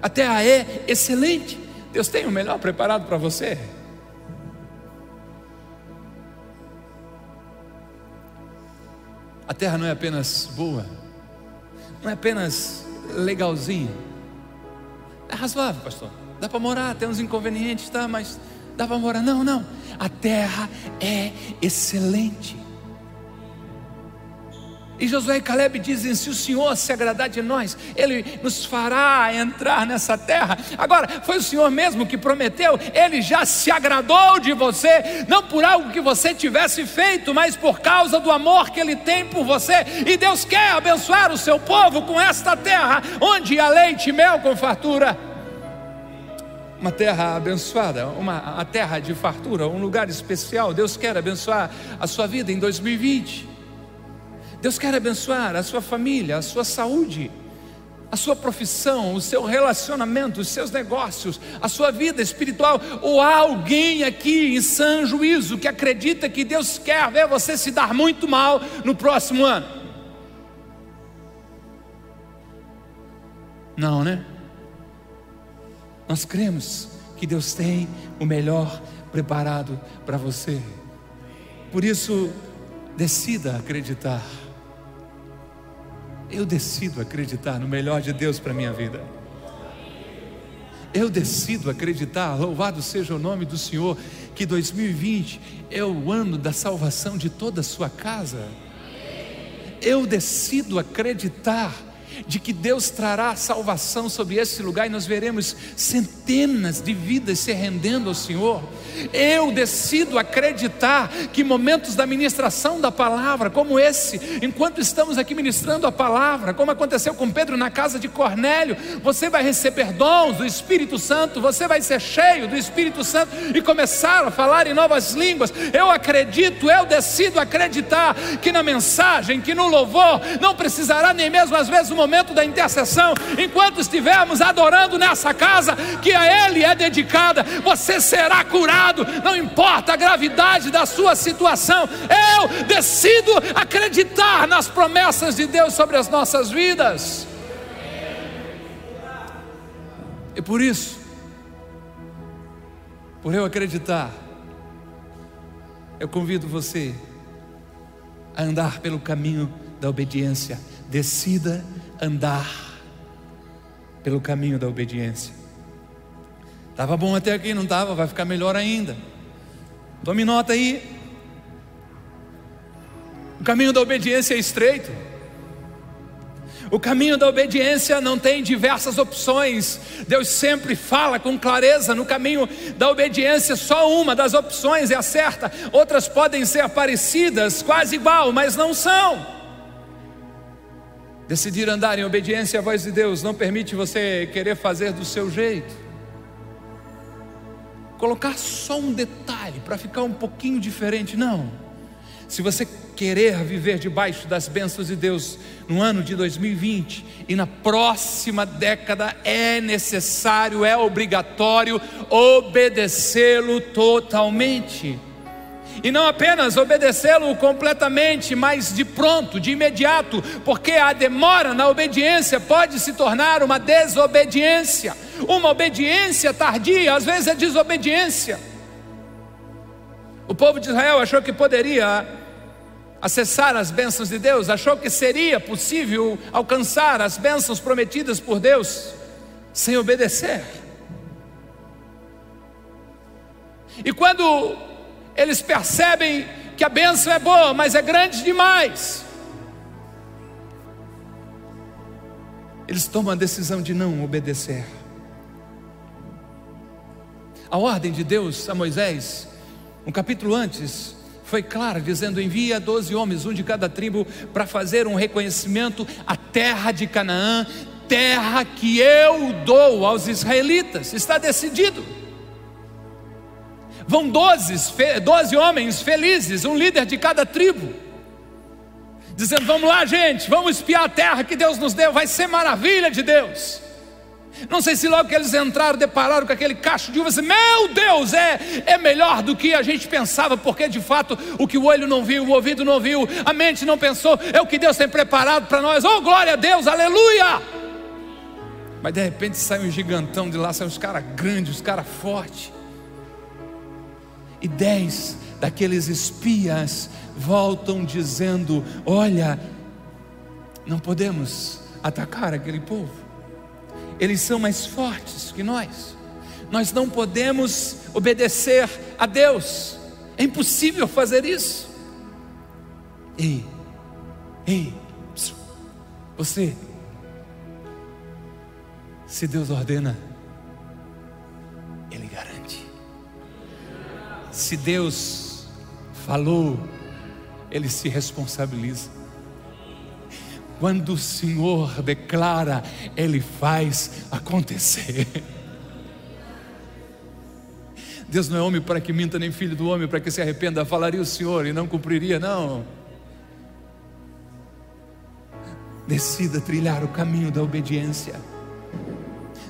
A terra é excelente. Deus tem o melhor preparado para você. A terra não é apenas boa, não é apenas legalzinha é razoável, pastor. Dá para morar, tem uns inconvenientes, tá? Mas dá para morar. Não, não. A terra é excelente. E Josué e Caleb dizem: se o Senhor se agradar de nós, Ele nos fará entrar nessa terra. Agora, foi o Senhor mesmo que prometeu, Ele já se agradou de você, não por algo que você tivesse feito, mas por causa do amor que Ele tem por você. E Deus quer abençoar o seu povo com esta terra, onde há leite e mel com fartura. Uma terra abençoada, uma a terra de fartura, um lugar especial. Deus quer abençoar a sua vida em 2020. Deus quer abençoar a sua família, a sua saúde, a sua profissão, o seu relacionamento, os seus negócios, a sua vida espiritual. Ou há alguém aqui em sã juízo que acredita que Deus quer ver você se dar muito mal no próximo ano? Não, né? Nós cremos que Deus tem o melhor preparado para você. Por isso, decida acreditar. Eu decido acreditar no melhor de Deus para a minha vida. Eu decido acreditar, louvado seja o nome do Senhor, que 2020 é o ano da salvação de toda a sua casa. Eu decido acreditar de que Deus trará salvação sobre esse lugar e nós veremos centenas de vidas se rendendo ao Senhor. Eu decido acreditar que momentos da ministração da palavra, como esse, enquanto estamos aqui ministrando a palavra, como aconteceu com Pedro na casa de Cornélio, você vai receber dons do Espírito Santo, você vai ser cheio do Espírito Santo e começar a falar em novas línguas. Eu acredito, eu decido acreditar que na mensagem, que no louvor, não precisará nem mesmo às vezes o momento da intercessão, enquanto estivermos adorando nessa casa que a Ele é dedicada, você será curado, não importa a gravidade da sua situação, eu decido acreditar nas promessas de Deus sobre as nossas vidas. E por isso, por eu acreditar, eu convido você a andar pelo caminho da obediência. Decida andar pelo caminho da obediência. Estava bom até aqui, não estava? Vai ficar melhor ainda. Tome nota aí. O caminho da obediência é estreito. O caminho da obediência não tem diversas opções. Deus sempre fala com clareza no caminho da obediência, só uma das opções é a certa. Outras podem ser parecidas, quase igual, mas não são. Decidir andar em obediência à voz de Deus não permite você querer fazer do seu jeito. Colocar só um detalhe para ficar um pouquinho diferente, não. Se você querer viver debaixo das bênçãos de Deus no ano de 2020 e na próxima década, é necessário, é obrigatório obedecê-lo totalmente. E não apenas obedecê-lo completamente, mas de pronto, de imediato, porque a demora na obediência pode se tornar uma desobediência. Uma obediência tardia, às vezes é desobediência. O povo de Israel achou que poderia acessar as bênçãos de Deus, achou que seria possível alcançar as bênçãos prometidas por Deus sem obedecer. E quando eles percebem que a bênção é boa, mas é grande demais. Eles tomam a decisão de não obedecer. A ordem de Deus a Moisés, um capítulo antes, foi clara, dizendo: envia doze homens, um de cada tribo, para fazer um reconhecimento à terra de Canaã, terra que eu dou aos israelitas. Está decidido. Vão doze, doze homens felizes, um líder de cada tribo, dizendo: Vamos lá, gente, vamos espiar a terra que Deus nos deu, vai ser maravilha de Deus. Não sei se logo que eles entraram, depararam com aquele cacho de uvas, meu Deus, é, é melhor do que a gente pensava, porque de fato o que o olho não viu, o ouvido não viu, a mente não pensou, é o que Deus tem preparado para nós. Oh, glória a Deus, aleluia! Mas de repente sai um gigantão de lá, saem os caras grandes, os caras fortes. E dez daqueles espias voltam dizendo: Olha, não podemos atacar aquele povo eles são mais fortes que nós. Nós não podemos obedecer a Deus, é impossível fazer isso. Ei, ei, você, se Deus ordena, Se Deus falou, Ele se responsabiliza. Quando o Senhor declara, Ele faz acontecer. Deus não é homem para que minta, nem filho do homem para que se arrependa. Falaria o Senhor e não cumpriria, não. Decida trilhar o caminho da obediência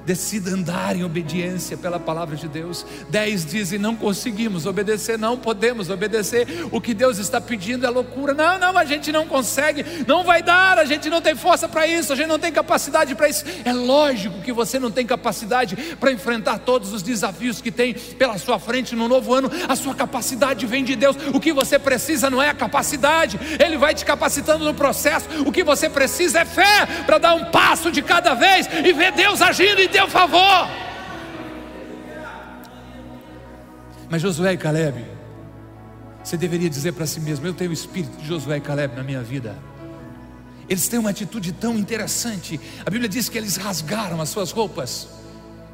decida andar em obediência pela palavra de Deus. Dez dizem: não conseguimos obedecer, não podemos obedecer. O que Deus está pedindo é loucura. Não, não, a gente não consegue, não vai dar, a gente não tem força para isso, a gente não tem capacidade para isso. É lógico que você não tem capacidade para enfrentar todos os desafios que tem pela sua frente no novo ano. A sua capacidade vem de Deus. O que você precisa não é a capacidade, Ele vai te capacitando no processo. O que você precisa é fé para dar um passo de cada vez e ver Deus agindo em teu favor. Mas Josué e Caleb, você deveria dizer para si mesmo: Eu tenho o espírito de Josué e Caleb na minha vida. Eles têm uma atitude tão interessante. A Bíblia diz que eles rasgaram as suas roupas.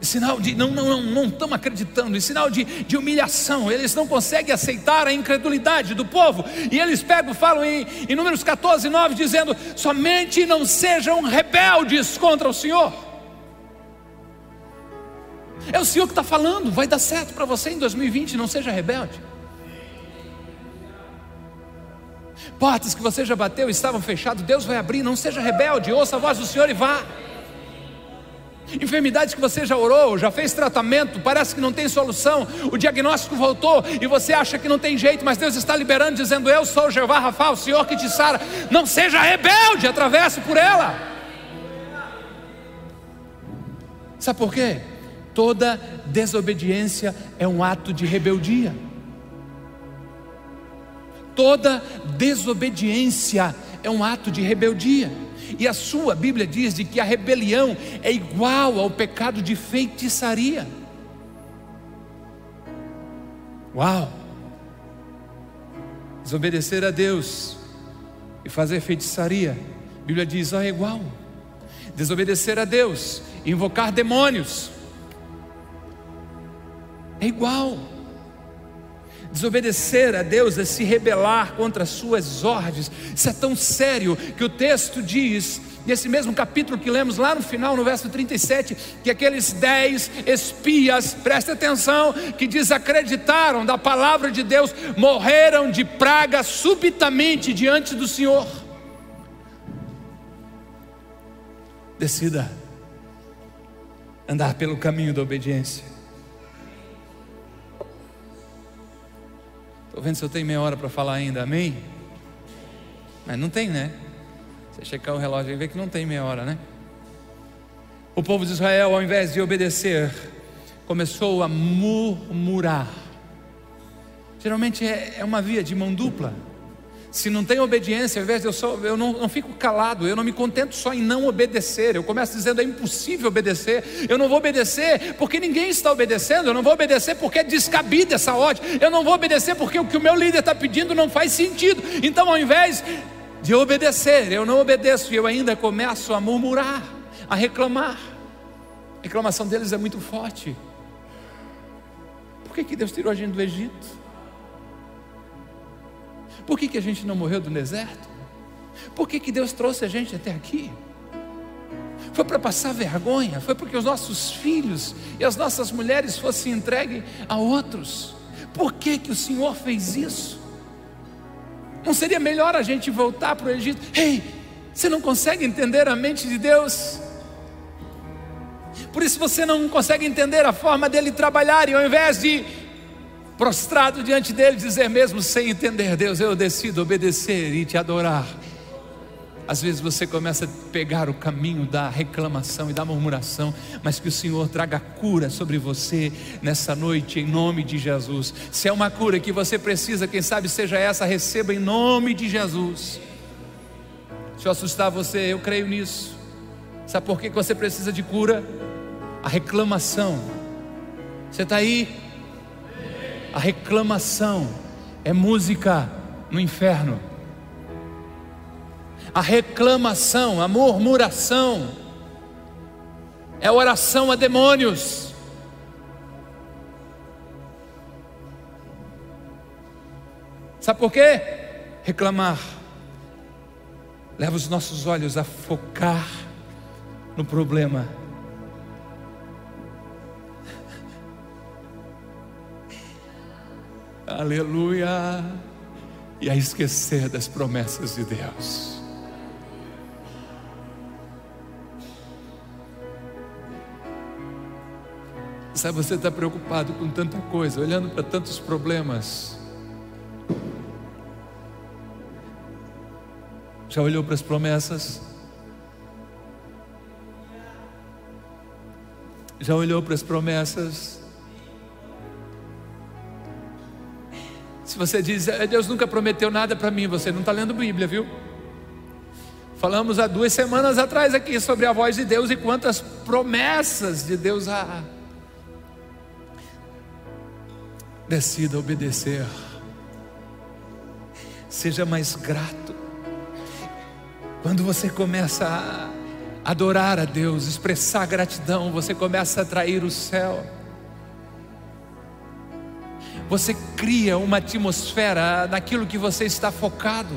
sinal de não, não, não, não estão acreditando, em sinal de, de humilhação, eles não conseguem aceitar a incredulidade do povo, e eles pegam, falam em, em Números 14, 9, dizendo: somente não sejam rebeldes contra o Senhor. É o Senhor que está falando, vai dar certo para você em 2020, não seja rebelde. Portas que você já bateu estavam fechadas, Deus vai abrir, não seja rebelde, ouça a voz do Senhor e vá. Enfermidades que você já orou, já fez tratamento, parece que não tem solução, o diagnóstico voltou e você acha que não tem jeito, mas Deus está liberando, dizendo: Eu sou o Jeová Rafa, o Senhor que te sara. Não seja rebelde, atravesse por ela. Sabe por quê? Toda desobediência é um ato de rebeldia. Toda desobediência é um ato de rebeldia. E a sua Bíblia diz de que a rebelião é igual ao pecado de feitiçaria. Uau! Desobedecer a Deus e fazer feitiçaria, a Bíblia diz, ó, é igual. Desobedecer a Deus, invocar demônios, é igual. Desobedecer a Deus é se rebelar contra as suas ordens. Isso é tão sério que o texto diz, nesse mesmo capítulo que lemos lá no final, no verso 37, que aqueles dez espias, presta atenção, que desacreditaram da palavra de Deus, morreram de praga subitamente diante do Senhor. Decida andar pelo caminho da obediência. Estou vendo se eu tenho meia hora para falar ainda, amém? Mas não tem, né? Você checar o relógio e ver que não tem meia hora, né? O povo de Israel, ao invés de obedecer, começou a murmurar. Geralmente é, é uma via de mão dupla. Se não tem obediência, ao invés de eu só, eu não, não fico calado, eu não me contento só em não obedecer. Eu começo dizendo é impossível obedecer. Eu não vou obedecer porque ninguém está obedecendo. Eu não vou obedecer porque é descabida essa ordem. Eu não vou obedecer porque o que o meu líder está pedindo não faz sentido. Então, ao invés de obedecer, eu não obedeço e eu ainda começo a murmurar, a reclamar. A reclamação deles é muito forte. Por que, que Deus tirou a gente do Egito? Por que, que a gente não morreu do deserto? Por que, que Deus trouxe a gente até aqui? Foi para passar vergonha? Foi porque os nossos filhos e as nossas mulheres fossem entregues a outros? Por que, que o Senhor fez isso? Não seria melhor a gente voltar para o Egito? Ei, você não consegue entender a mente de Deus? Por isso você não consegue entender a forma dele trabalhar, e ao invés de prostrado diante dele, dizer mesmo sem entender, Deus, eu decido obedecer e te adorar. Às vezes você começa a pegar o caminho da reclamação e da murmuração, mas que o Senhor traga cura sobre você nessa noite, em nome de Jesus. Se é uma cura que você precisa, quem sabe seja essa, receba em nome de Jesus. Se eu assustar você, eu creio nisso. Sabe por que você precisa de cura? A reclamação. Você está aí? A reclamação é música no inferno. A reclamação, a murmuração é oração a demônios. Sabe por quê? Reclamar leva os nossos olhos a focar no problema aleluia, e a esquecer das promessas de Deus. Sabe, você está preocupado com tanta coisa, olhando para tantos problemas. Já olhou para as promessas? Já olhou para as promessas? Se você diz, é, Deus nunca prometeu nada para mim, você não está lendo Bíblia, viu? Falamos há duas semanas atrás aqui sobre a voz de Deus e quantas promessas de Deus há. Decida obedecer. Seja mais grato. Quando você começa a adorar a Deus, expressar gratidão, você começa a atrair o céu você cria uma atmosfera naquilo que você está focado.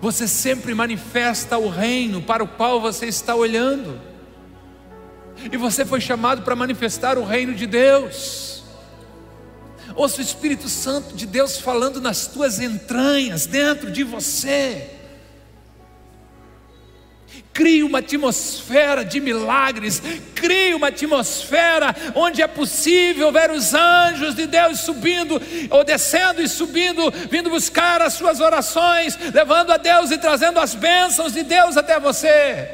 Você sempre manifesta o reino para o qual você está olhando. E você foi chamado para manifestar o reino de Deus. Ouça o Espírito Santo de Deus falando nas tuas entranhas, dentro de você. Crie uma atmosfera de milagres, crie uma atmosfera onde é possível ver os anjos de Deus subindo, ou descendo e subindo, vindo buscar as suas orações, levando a Deus e trazendo as bênçãos de Deus até você.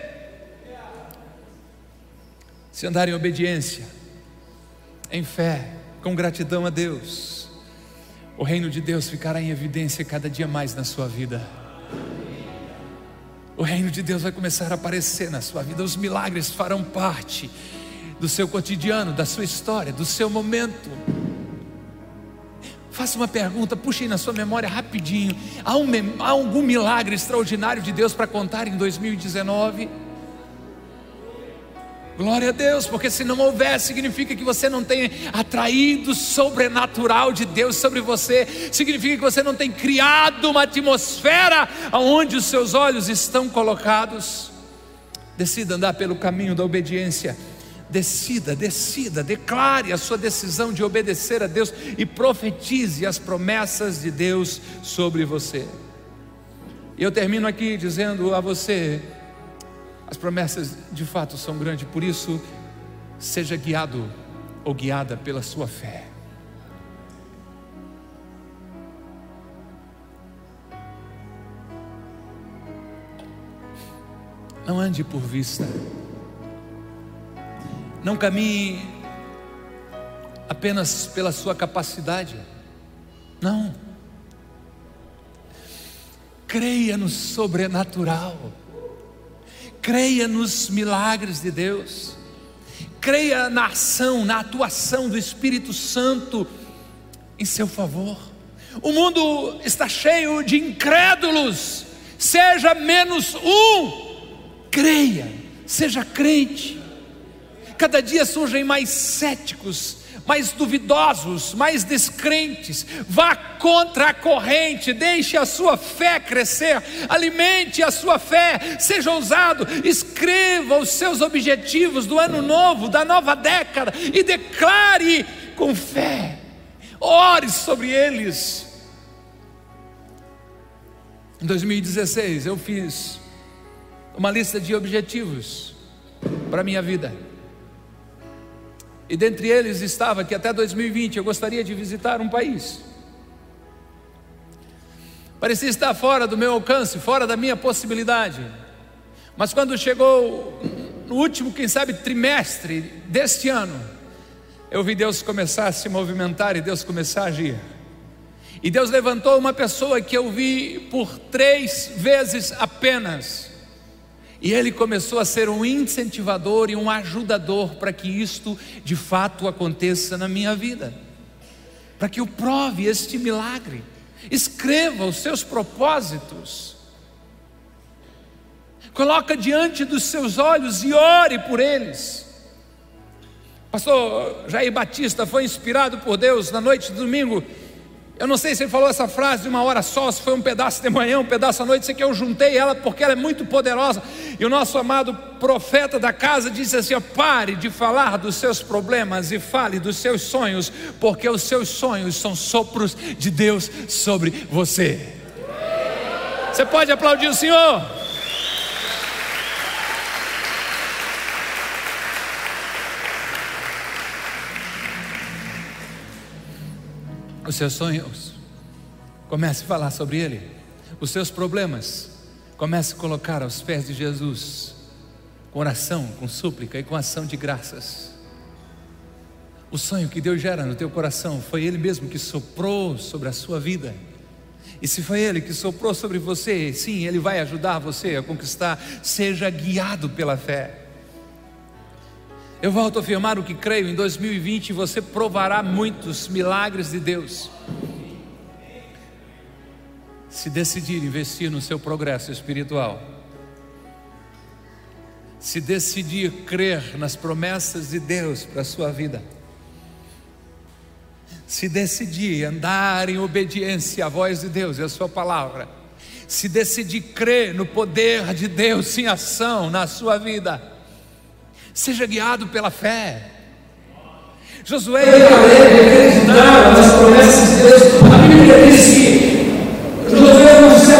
Se andar em obediência, em fé, com gratidão a Deus, o reino de Deus ficará em evidência cada dia mais na sua vida. O reino de Deus vai começar a aparecer na sua vida, os milagres farão parte do seu cotidiano, da sua história, do seu momento. Faça uma pergunta, puxe aí na sua memória rapidinho. Há, um, há algum milagre extraordinário de Deus para contar em 2019? Glória a Deus, porque se não houver, significa que você não tem atraído o sobrenatural de Deus sobre você, significa que você não tem criado uma atmosfera onde os seus olhos estão colocados. Decida andar pelo caminho da obediência. Decida, decida, declare a sua decisão de obedecer a Deus e profetize as promessas de Deus sobre você. E eu termino aqui dizendo a você, as promessas de fato são grandes, por isso, seja guiado ou guiada pela sua fé. Não ande por vista. Não caminhe apenas pela sua capacidade. Não. Creia no sobrenatural. Creia nos milagres de Deus. Creia na ação, na atuação do Espírito Santo em seu favor. O mundo está cheio de incrédulos. Seja menos um. Creia, seja crente. Cada dia surgem mais céticos, mais duvidosos, mais descrentes. Vá contra a corrente, deixe a sua fé crescer, alimente a sua fé, seja ousado, escreva os seus objetivos do ano novo, da nova década e declare com fé. Ore sobre eles. Em 2016 eu fiz uma lista de objetivos para a minha vida. E dentre eles estava que até 2020 eu gostaria de visitar um país. Parecia estar fora do meu alcance, fora da minha possibilidade. Mas quando chegou no último, quem sabe, trimestre deste ano, eu vi Deus começar a se movimentar e Deus começar a agir. E Deus levantou uma pessoa que eu vi por três vezes apenas e ele começou a ser um incentivador e um ajudador para que isto de fato aconteça na minha vida. Para que eu prove este milagre. Escreva os seus propósitos. Coloca diante dos seus olhos e ore por eles. Pastor Jair Batista foi inspirado por Deus na noite de domingo eu não sei se ele falou essa frase de uma hora só, se foi um pedaço de manhã, um pedaço à noite, sei que eu juntei ela porque ela é muito poderosa. E o nosso amado profeta da casa disse assim: pare de falar dos seus problemas e fale dos seus sonhos, porque os seus sonhos são sopros de Deus sobre você. Você pode aplaudir o Senhor? Os seus sonhos, comece a falar sobre ele. Os seus problemas, comece a colocar aos pés de Jesus, com oração, com súplica e com ação de graças. O sonho que Deus gera no teu coração foi Ele mesmo que soprou sobre a sua vida. E se foi Ele que soprou sobre você, sim, Ele vai ajudar você a conquistar. Seja guiado pela fé. Eu volto a afirmar o que creio: em 2020 você provará muitos milagres de Deus. Se decidir investir no seu progresso espiritual, se decidir crer nas promessas de Deus para a sua vida, se decidir andar em obediência à voz de Deus e à Sua palavra, se decidir crer no poder de Deus em ação na sua vida, Seja guiado pela fé. Josué e Caleb acreditaram nas promessas de Deus. A Bíblia diz que Josué não se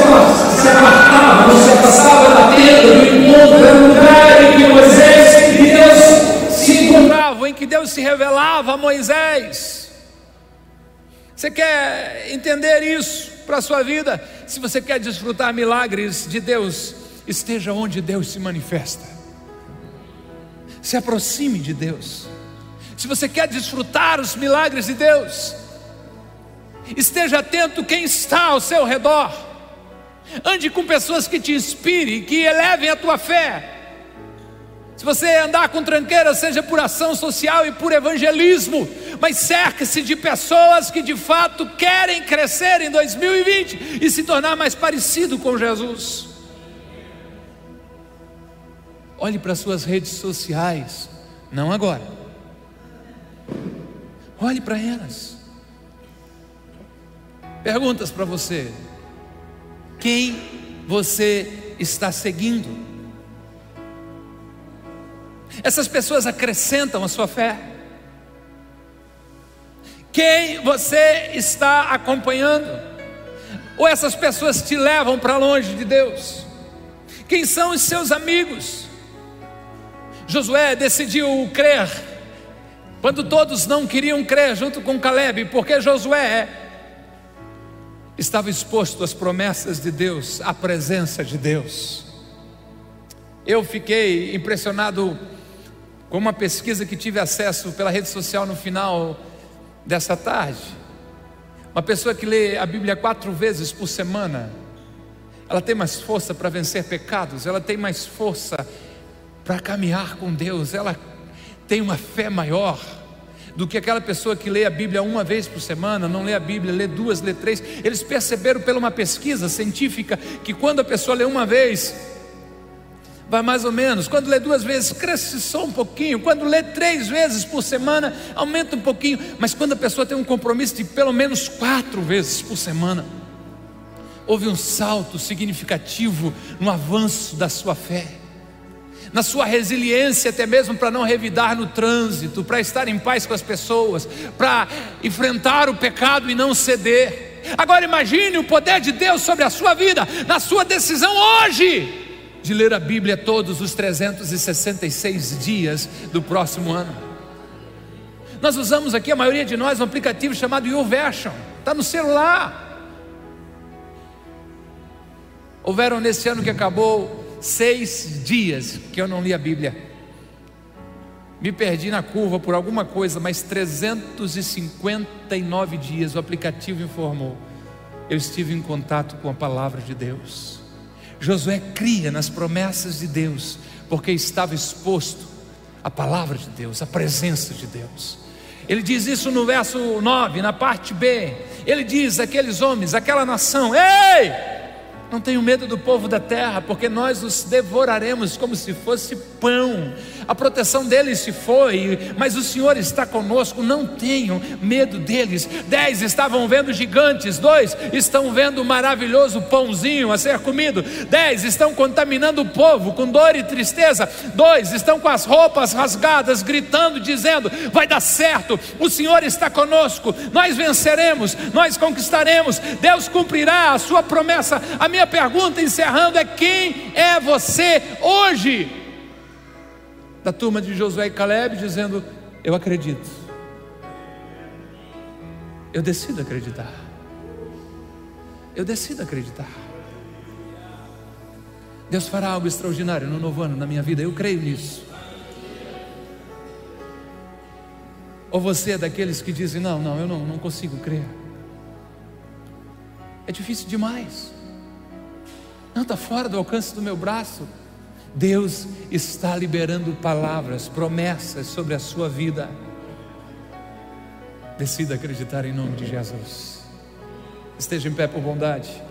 apartava, não se afastava da tenda do encontro, era um lugar em que Moisés e Deus se encontravam, em que Deus se revelava a Moisés. Você quer entender isso para a sua vida? Se você quer desfrutar milagres de Deus, esteja onde Deus se manifesta se aproxime de Deus. Se você quer desfrutar os milagres de Deus, esteja atento quem está ao seu redor. Ande com pessoas que te inspirem, que elevem a tua fé. Se você andar com tranqueira, seja por ação social e por evangelismo, mas cerque-se de pessoas que de fato querem crescer em 2020 e se tornar mais parecido com Jesus. Olhe para suas redes sociais, não agora. Olhe para elas. Perguntas para você: quem você está seguindo? Essas pessoas acrescentam a sua fé? Quem você está acompanhando? Ou essas pessoas te levam para longe de Deus? Quem são os seus amigos? Josué decidiu crer, quando todos não queriam crer, junto com Caleb, porque Josué estava exposto às promessas de Deus, à presença de Deus. Eu fiquei impressionado com uma pesquisa que tive acesso pela rede social no final dessa tarde. Uma pessoa que lê a Bíblia quatro vezes por semana, ela tem mais força para vencer pecados, ela tem mais força para caminhar com Deus, ela tem uma fé maior do que aquela pessoa que lê a Bíblia uma vez por semana, não lê a Bíblia, lê duas, lê três. Eles perceberam pela uma pesquisa científica que quando a pessoa lê uma vez, vai mais ou menos. Quando lê duas vezes, cresce só um pouquinho. Quando lê três vezes por semana, aumenta um pouquinho. Mas quando a pessoa tem um compromisso de pelo menos quatro vezes por semana, houve um salto significativo no avanço da sua fé na sua resiliência, até mesmo para não revidar no trânsito, para estar em paz com as pessoas, para enfrentar o pecado e não ceder. Agora imagine o poder de Deus sobre a sua vida, na sua decisão hoje de ler a Bíblia todos os 366 dias do próximo ano. Nós usamos aqui, a maioria de nós, um aplicativo chamado YouVersion, está no celular. Houveram nesse ano que acabou seis dias que eu não li a Bíblia. Me perdi na curva por alguma coisa, mas 359 dias o aplicativo informou. Eu estive em contato com a palavra de Deus. Josué cria nas promessas de Deus, porque estava exposto à palavra de Deus, à presença de Deus. Ele diz isso no verso 9, na parte B. Ele diz: aqueles homens, aquela nação, ei! Não tenho medo do povo da terra, porque nós os devoraremos como se fosse pão. A proteção deles se foi, mas o Senhor está conosco. Não tenho medo deles. Dez estavam vendo gigantes, dois estão vendo o maravilhoso pãozinho a ser comido. Dez estão contaminando o povo com dor e tristeza. Dois estão com as roupas rasgadas, gritando, dizendo: Vai dar certo, o Senhor está conosco. Nós venceremos, nós conquistaremos. Deus cumprirá a sua promessa. A minha pergunta encerrando é: quem é você hoje? Da turma de Josué e Caleb dizendo: Eu acredito. Eu decido acreditar. Eu decido acreditar. Deus fará algo extraordinário no novo ano na minha vida, eu creio nisso. Ou você é daqueles que dizem: Não, não, eu não, não consigo crer. É difícil demais. Não está fora do alcance do meu braço. Deus está liberando palavras, promessas sobre a sua vida. Decida acreditar em nome de Jesus. Esteja em pé por bondade.